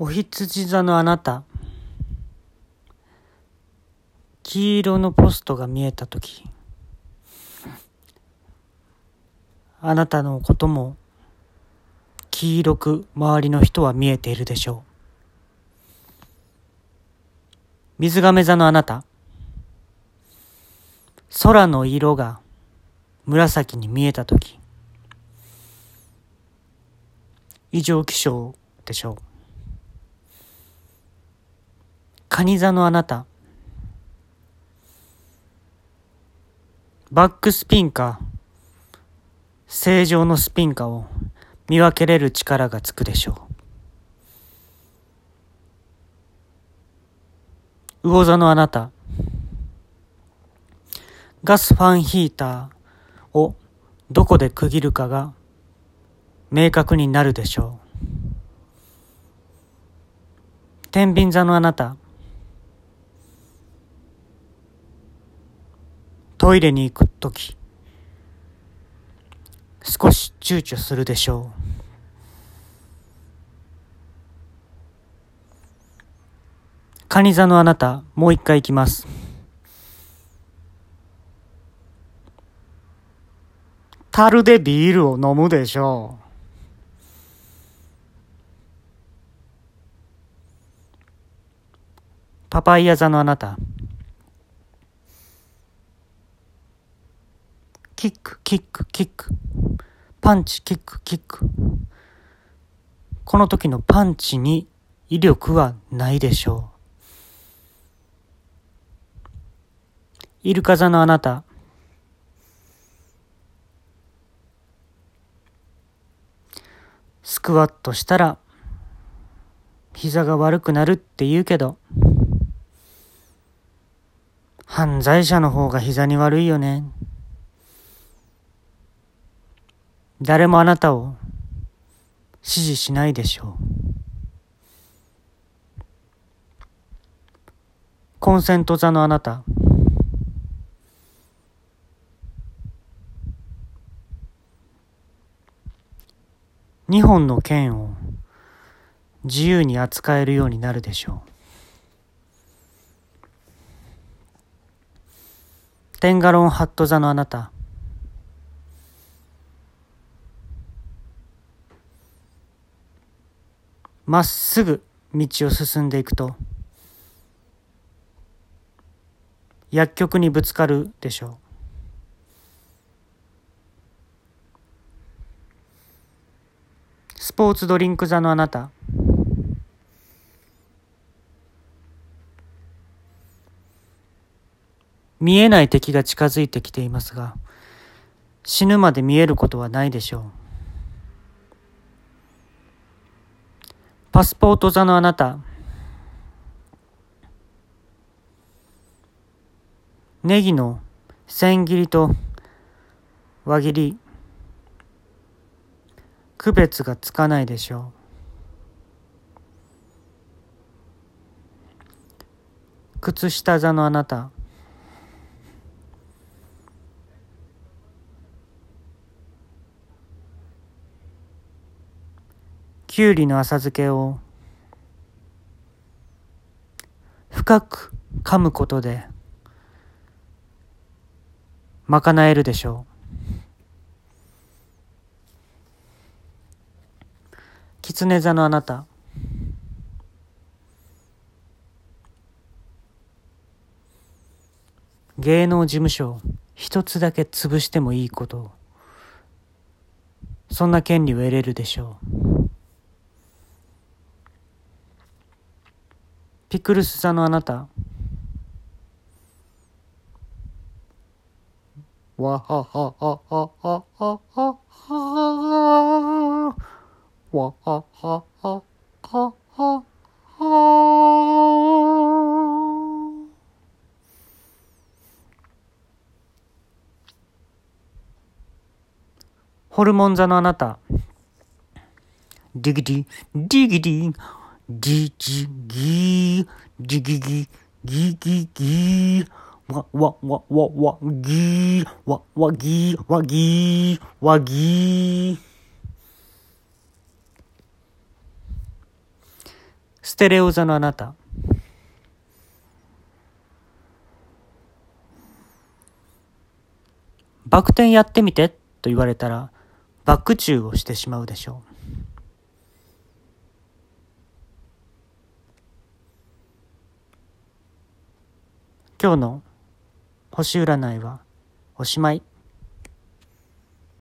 お羊座のあなた、黄色のポストが見えたとき、あなたのことも黄色く周りの人は見えているでしょう。水亀座のあなた、空の色が紫に見えたとき、異常気象でしょう。蟹座のあなた、バックスピンか、正常のスピンかを。見分けれる力がつくでしょう。魚座のあなた、ガスファンヒーターをどこで区切るかが明確になるでしょう。天秤座のあなた、トイレに行くとき、少し躊躇するでしょう。蟹座のあなた、もう一回行きます。樽でビールを飲むでしょう。パパイヤ座のあなた。キック、キック、キック。パンチ、キック、キック。この時のパンチに威力はないでしょう。イルカ座のあなた。スクワットしたら膝が悪くなるって言うけど、犯罪者の方が膝に悪いよね。誰もあなたを支持しないでしょう。コンセント座のあなた。2本の剣を自由に扱えるようになるでしょう。テンガロンハット座のあなた。まっすぐ道を進んでいくと、薬局にぶつかるでしょう。スポーツドリンク座のあなた。見えない敵が近づいてきていますが、死ぬまで見えることはないでしょう。パスポート座のあなた、ネギの千切りと輪切り、区別がつかないでしょう。靴下座のあなた、きゅうりの浅漬けを深く噛むことで賄えるでしょう。狐座のあなた。芸能事務所一つだけ潰してもいいことそんな権利を得れるでしょう。ピクルス座のあなた。わははははははははわはははははホルモン座のあなた。ディギディ、ディギディ、ギギギギギギギギギわわわわわギわわギわギわギステレオ座のあなた。バク転やってみてと言われたらバック宙をしてしまうでしょう。今日の星占いはおしまい。